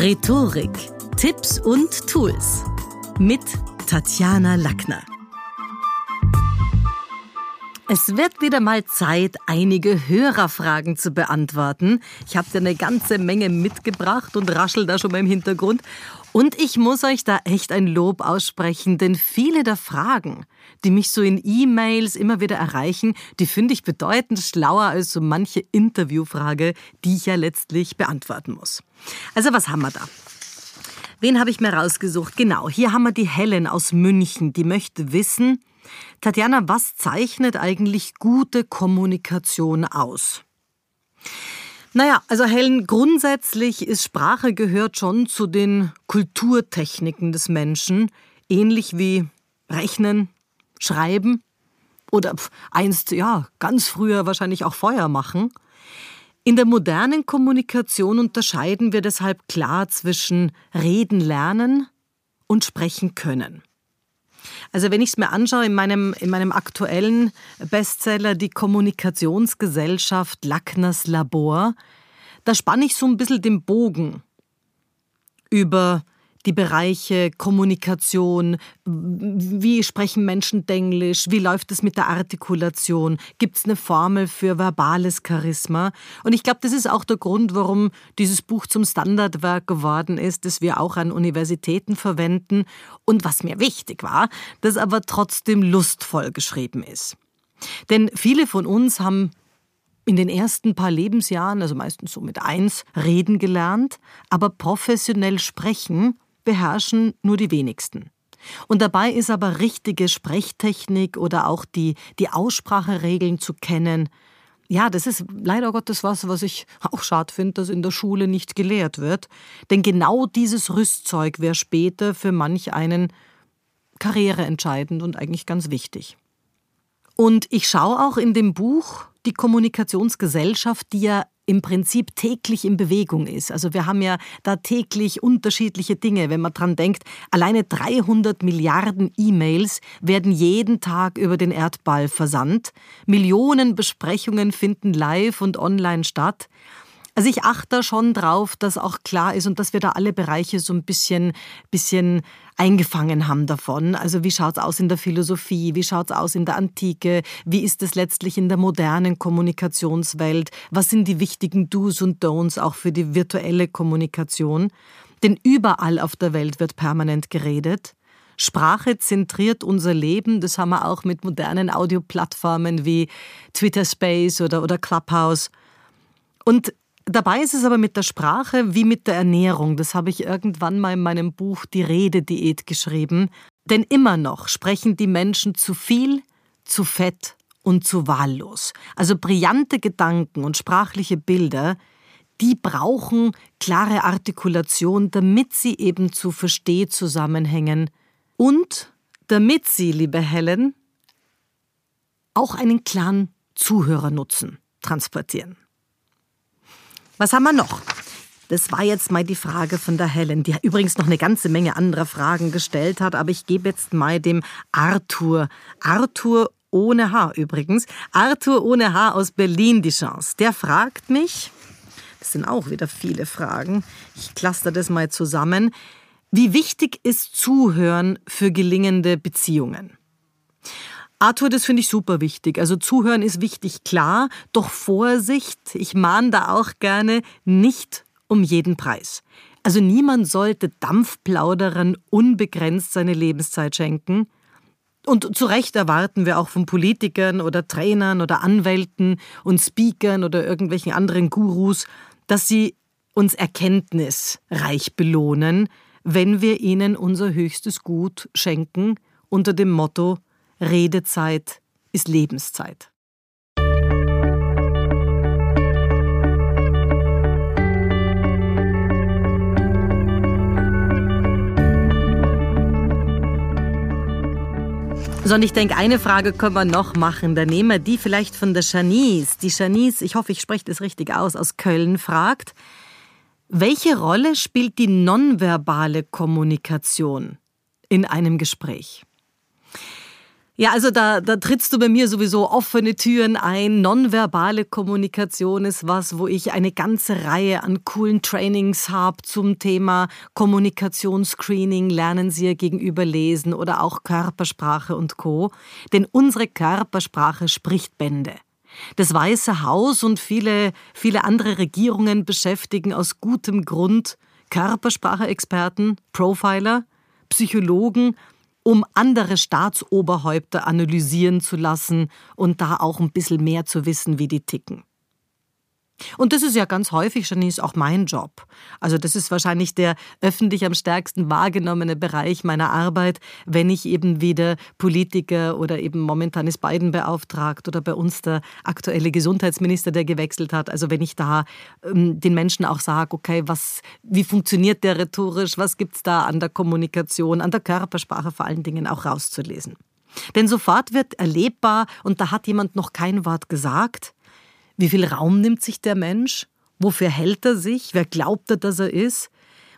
Rhetorik, Tipps und Tools mit Tatjana Lackner. Es wird wieder mal Zeit, einige Hörerfragen zu beantworten. Ich habe dir eine ganze Menge mitgebracht und raschel da schon mal im Hintergrund. Und ich muss euch da echt ein Lob aussprechen, denn viele der Fragen, die mich so in E-Mails immer wieder erreichen, die finde ich bedeutend schlauer als so manche Interviewfrage, die ich ja letztlich beantworten muss. Also was haben wir da? Wen habe ich mir rausgesucht? Genau, hier haben wir die Helen aus München, die möchte wissen, Tatjana, was zeichnet eigentlich gute Kommunikation aus? Naja, also Helen, grundsätzlich ist Sprache gehört schon zu den Kulturtechniken des Menschen, ähnlich wie Rechnen, Schreiben oder einst, ja, ganz früher wahrscheinlich auch Feuer machen. In der modernen Kommunikation unterscheiden wir deshalb klar zwischen Reden lernen und Sprechen können. Also wenn ich es mir anschaue, in meinem, in meinem aktuellen Bestseller Die Kommunikationsgesellschaft Lackners Labor, da spanne ich so ein bisschen den Bogen über die Bereiche Kommunikation, wie sprechen Menschen Denglisch, wie läuft es mit der Artikulation, gibt es eine Formel für verbales Charisma. Und ich glaube, das ist auch der Grund, warum dieses Buch zum Standardwerk geworden ist, das wir auch an Universitäten verwenden und was mir wichtig war, das aber trotzdem lustvoll geschrieben ist. Denn viele von uns haben in den ersten paar Lebensjahren, also meistens so mit eins, reden gelernt, aber professionell sprechen beherrschen nur die wenigsten. Und dabei ist aber richtige Sprechtechnik oder auch die, die Ausspracheregeln zu kennen, ja, das ist leider Gottes was, was ich auch schade finde, dass in der Schule nicht gelehrt wird. Denn genau dieses Rüstzeug wäre später für manch einen karriereentscheidend und eigentlich ganz wichtig. Und ich schaue auch in dem Buch die Kommunikationsgesellschaft, die ja im Prinzip täglich in Bewegung ist. Also wir haben ja da täglich unterschiedliche Dinge. Wenn man dran denkt, alleine 300 Milliarden E-Mails werden jeden Tag über den Erdball versandt. Millionen Besprechungen finden live und online statt. Also ich achte schon drauf, dass auch klar ist und dass wir da alle Bereiche so ein bisschen, bisschen eingefangen haben davon. Also wie schaut's aus in der Philosophie? Wie schaut's aus in der Antike? Wie ist es letztlich in der modernen Kommunikationswelt? Was sind die wichtigen Do's und Don'ts auch für die virtuelle Kommunikation? Denn überall auf der Welt wird permanent geredet. Sprache zentriert unser Leben. Das haben wir auch mit modernen Audioplattformen wie Twitter Space oder, oder Clubhouse. Und Dabei ist es aber mit der Sprache wie mit der Ernährung. Das habe ich irgendwann mal in meinem Buch Die Redediät geschrieben. Denn immer noch sprechen die Menschen zu viel, zu fett und zu wahllos. Also brillante Gedanken und sprachliche Bilder, die brauchen klare Artikulation, damit sie eben zu Verstehzusammenhängen und damit sie, liebe Helen, auch einen klaren Zuhörernutzen transportieren. Was haben wir noch? Das war jetzt mal die Frage von der Helen, die übrigens noch eine ganze Menge anderer Fragen gestellt hat, aber ich gebe jetzt mal dem Arthur. Arthur ohne H übrigens. Arthur ohne H aus Berlin die Chance. Der fragt mich, das sind auch wieder viele Fragen, ich cluster das mal zusammen, wie wichtig ist Zuhören für gelingende Beziehungen? Arthur, das finde ich super wichtig. Also zuhören ist wichtig, klar, doch Vorsicht, ich mahne da auch gerne, nicht um jeden Preis. Also niemand sollte Dampfplauderern unbegrenzt seine Lebenszeit schenken. Und zu Recht erwarten wir auch von Politikern oder Trainern oder Anwälten und Speakern oder irgendwelchen anderen Gurus, dass sie uns erkenntnisreich belohnen, wenn wir ihnen unser höchstes Gut schenken unter dem Motto Redezeit ist Lebenszeit. So, und ich denke, eine Frage können wir noch machen. Dann nehmen wir die vielleicht von der Janice. Die Janice, ich hoffe, ich spreche das richtig aus, aus Köln fragt, welche Rolle spielt die nonverbale Kommunikation in einem Gespräch? Ja, also da, da trittst du bei mir sowieso offene Türen ein. Nonverbale Kommunikation ist was, wo ich eine ganze Reihe an coolen Trainings habe zum Thema Kommunikationsscreening, lernen Sie ihr gegenüber lesen oder auch Körpersprache und Co. Denn unsere Körpersprache spricht Bände. Das Weiße Haus und viele, viele andere Regierungen beschäftigen aus gutem Grund Körpersprache-Experten, Profiler, Psychologen um andere Staatsoberhäupter analysieren zu lassen und da auch ein bisschen mehr zu wissen, wie die ticken. Und das ist ja ganz häufig, Janice, auch mein Job. Also das ist wahrscheinlich der öffentlich am stärksten wahrgenommene Bereich meiner Arbeit, wenn ich eben wieder Politiker oder eben momentan ist Biden beauftragt oder bei uns der aktuelle Gesundheitsminister, der gewechselt hat. Also wenn ich da ähm, den Menschen auch sage, okay, was, wie funktioniert der rhetorisch, was gibt es da an der Kommunikation, an der Körpersprache vor allen Dingen auch rauszulesen. Denn sofort wird erlebbar, und da hat jemand noch kein Wort gesagt, wie viel Raum nimmt sich der Mensch? Wofür hält er sich? Wer glaubt er, dass er ist?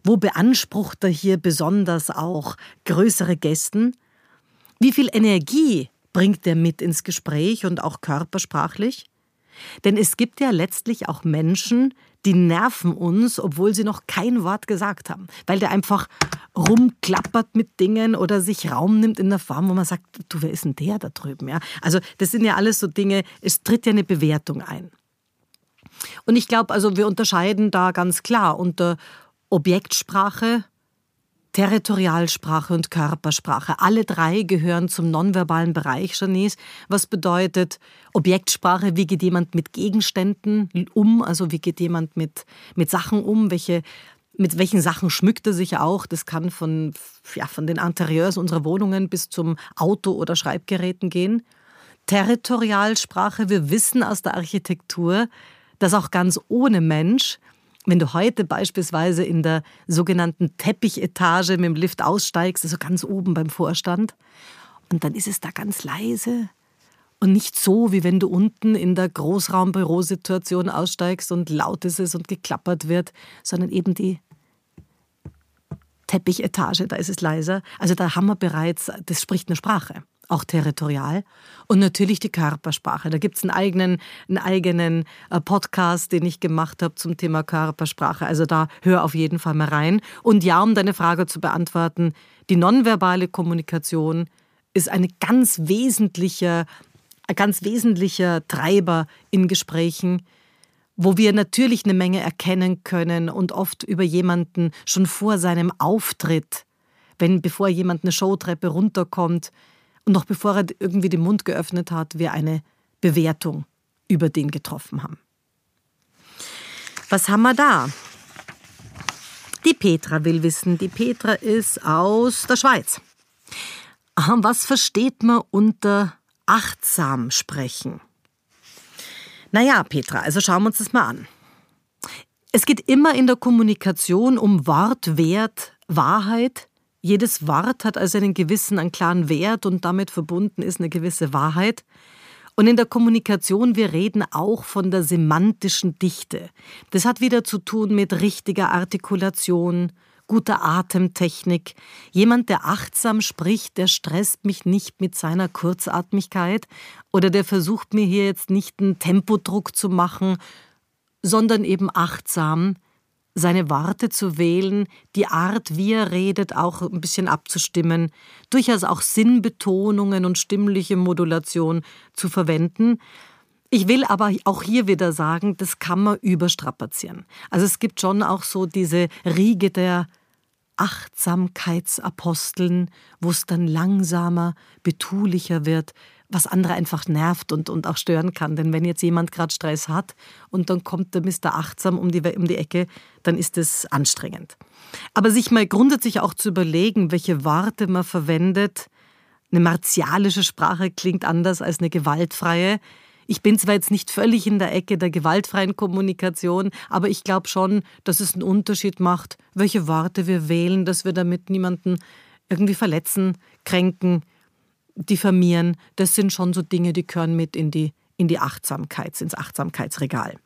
Wo beansprucht er hier besonders auch größere Gästen? Wie viel Energie bringt er mit ins Gespräch und auch körpersprachlich? Denn es gibt ja letztlich auch Menschen, die nerven uns, obwohl sie noch kein Wort gesagt haben, weil der einfach rumklappert mit Dingen oder sich Raum nimmt in der Form, wo man sagt, du, wer ist denn der da drüben? Ja? Also das sind ja alles so Dinge, es tritt ja eine Bewertung ein. Und ich glaube, also wir unterscheiden da ganz klar unter Objektsprache, Territorialsprache und Körpersprache. Alle drei gehören zum nonverbalen Bereich, Janice, was bedeutet Objektsprache, wie geht jemand mit Gegenständen um, also wie geht jemand mit, mit Sachen um, welche, mit welchen Sachen schmückt er sich auch. Das kann von, ja, von den Interieurs unserer Wohnungen bis zum Auto- oder Schreibgeräten gehen. Territorialsprache, wir wissen aus der Architektur, dass auch ganz ohne Mensch wenn du heute beispielsweise in der sogenannten Teppichetage mit dem Lift aussteigst, also ganz oben beim Vorstand, und dann ist es da ganz leise und nicht so, wie wenn du unten in der Großraumbürosituation aussteigst und laut ist es und geklappert wird, sondern eben die Teppichetage, da ist es leiser. Also da haben wir bereits, das spricht eine Sprache auch territorial. Und natürlich die Körpersprache. Da gibt es einen eigenen, einen eigenen äh, Podcast, den ich gemacht habe zum Thema Körpersprache. Also da hör auf jeden Fall mal rein. Und ja, um deine Frage zu beantworten, die nonverbale Kommunikation ist eine ganz wesentlicher, ein ganz wesentlicher Treiber in Gesprächen, wo wir natürlich eine Menge erkennen können und oft über jemanden schon vor seinem Auftritt, wenn bevor jemand eine Showtreppe runterkommt, und noch bevor er irgendwie den Mund geöffnet hat, wir eine Bewertung über den getroffen haben. Was haben wir da? Die Petra will wissen. Die Petra ist aus der Schweiz. Was versteht man unter achtsam sprechen? Naja, Petra, also schauen wir uns das mal an. Es geht immer in der Kommunikation um Wort, Wert, Wahrheit, jedes Wort hat also einen gewissen, einen klaren Wert und damit verbunden ist eine gewisse Wahrheit. Und in der Kommunikation, wir reden auch von der semantischen Dichte. Das hat wieder zu tun mit richtiger Artikulation, guter Atemtechnik. Jemand, der achtsam spricht, der stresst mich nicht mit seiner Kurzatmigkeit oder der versucht mir hier jetzt nicht einen Tempodruck zu machen, sondern eben achtsam, seine Worte zu wählen, die Art, wie er redet, auch ein bisschen abzustimmen, durchaus auch Sinnbetonungen und stimmliche Modulation zu verwenden. Ich will aber auch hier wieder sagen, das kann man überstrapazieren. Also es gibt schon auch so diese Riege der Achtsamkeitsaposteln, wo es dann langsamer, betulicher wird, was andere einfach nervt und, und auch stören kann. Denn wenn jetzt jemand gerade Stress hat und dann kommt der Mr. Achtsam um die, um die Ecke, dann ist es anstrengend. Aber sich mal grundsätzlich auch zu überlegen, welche Worte man verwendet. Eine martialische Sprache klingt anders als eine gewaltfreie. Ich bin zwar jetzt nicht völlig in der Ecke der gewaltfreien Kommunikation, aber ich glaube schon, dass es einen Unterschied macht, welche Worte wir wählen, dass wir damit niemanden irgendwie verletzen, kränken, diffamieren, das sind schon so Dinge, die gehören mit in die, in die Achtsamkeit, ins Achtsamkeitsregal.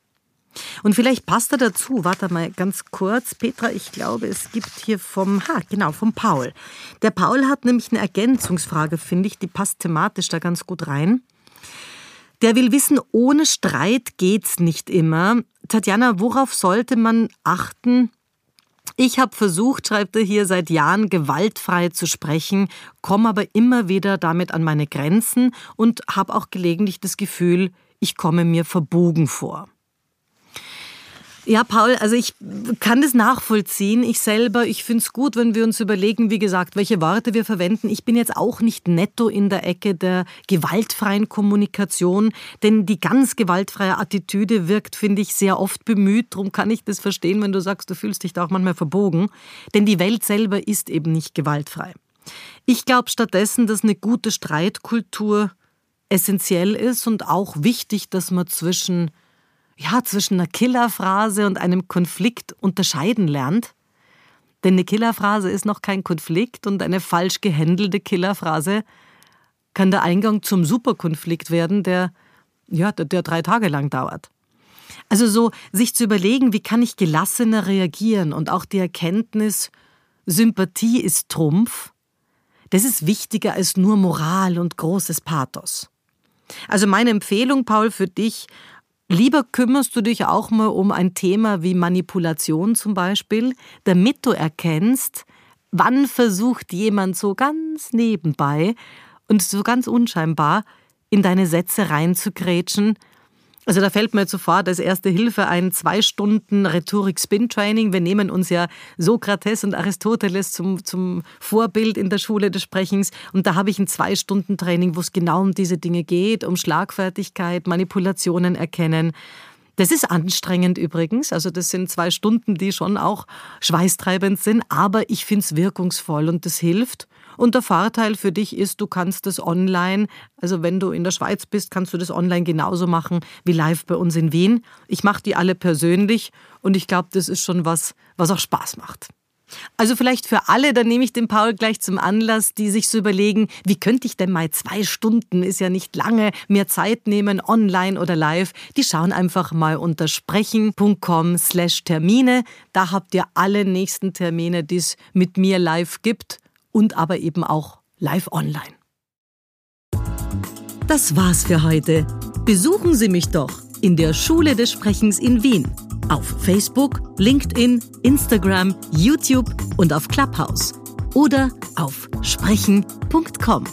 Und vielleicht passt er dazu, warte mal ganz kurz, Petra, ich glaube, es gibt hier vom, ha, genau, vom Paul. Der Paul hat nämlich eine Ergänzungsfrage, finde ich, die passt thematisch da ganz gut rein. Der will wissen, ohne Streit geht's nicht immer. Tatjana, worauf sollte man achten? Ich habe versucht, schreibt er hier, seit Jahren gewaltfrei zu sprechen, komme aber immer wieder damit an meine Grenzen und habe auch gelegentlich das Gefühl, ich komme mir verbogen vor. Ja, Paul, also ich kann das nachvollziehen. Ich selber, ich finde es gut, wenn wir uns überlegen, wie gesagt, welche Worte wir verwenden. Ich bin jetzt auch nicht netto in der Ecke der gewaltfreien Kommunikation, denn die ganz gewaltfreie Attitüde wirkt, finde ich, sehr oft bemüht. Darum kann ich das verstehen, wenn du sagst, du fühlst dich da auch manchmal verbogen. Denn die Welt selber ist eben nicht gewaltfrei. Ich glaube stattdessen, dass eine gute Streitkultur essentiell ist und auch wichtig, dass man zwischen ja, zwischen einer Killerphrase und einem Konflikt unterscheiden lernt. Denn eine Killerphrase ist noch kein Konflikt und eine falsch gehändelte Killerphrase kann der Eingang zum Superkonflikt werden, der, ja, der, der drei Tage lang dauert. Also so sich zu überlegen, wie kann ich gelassener reagieren und auch die Erkenntnis, Sympathie ist Trumpf, das ist wichtiger als nur Moral und großes Pathos. Also meine Empfehlung, Paul, für dich, Lieber kümmerst du dich auch mal um ein Thema wie Manipulation zum Beispiel, damit du erkennst, wann versucht jemand so ganz nebenbei und so ganz unscheinbar in deine Sätze reinzugrätschen also da fällt mir jetzt sofort als erste Hilfe ein zwei Stunden Rhetorik-Spin-Training. Wir nehmen uns ja Sokrates und Aristoteles zum, zum Vorbild in der Schule des Sprechens. Und da habe ich ein zwei Stunden Training, wo es genau um diese Dinge geht, um Schlagfertigkeit, Manipulationen erkennen. Das ist anstrengend übrigens. Also das sind zwei Stunden, die schon auch schweißtreibend sind. Aber ich finde es wirkungsvoll und das hilft. Und der Vorteil für dich ist, du kannst das online, also wenn du in der Schweiz bist, kannst du das online genauso machen wie live bei uns in Wien. Ich mache die alle persönlich und ich glaube, das ist schon was, was auch Spaß macht. Also vielleicht für alle, dann nehme ich den Paul gleich zum Anlass, die sich so überlegen, wie könnte ich denn mal zwei Stunden, ist ja nicht lange, mehr Zeit nehmen, online oder live. Die schauen einfach mal unter sprechen.com slash Termine. Da habt ihr alle nächsten Termine, die es mit mir live gibt und aber eben auch live online. Das war's für heute. Besuchen Sie mich doch in der Schule des Sprechens in Wien. Auf Facebook, LinkedIn, Instagram, YouTube und auf Clubhouse. Oder auf sprechen.com.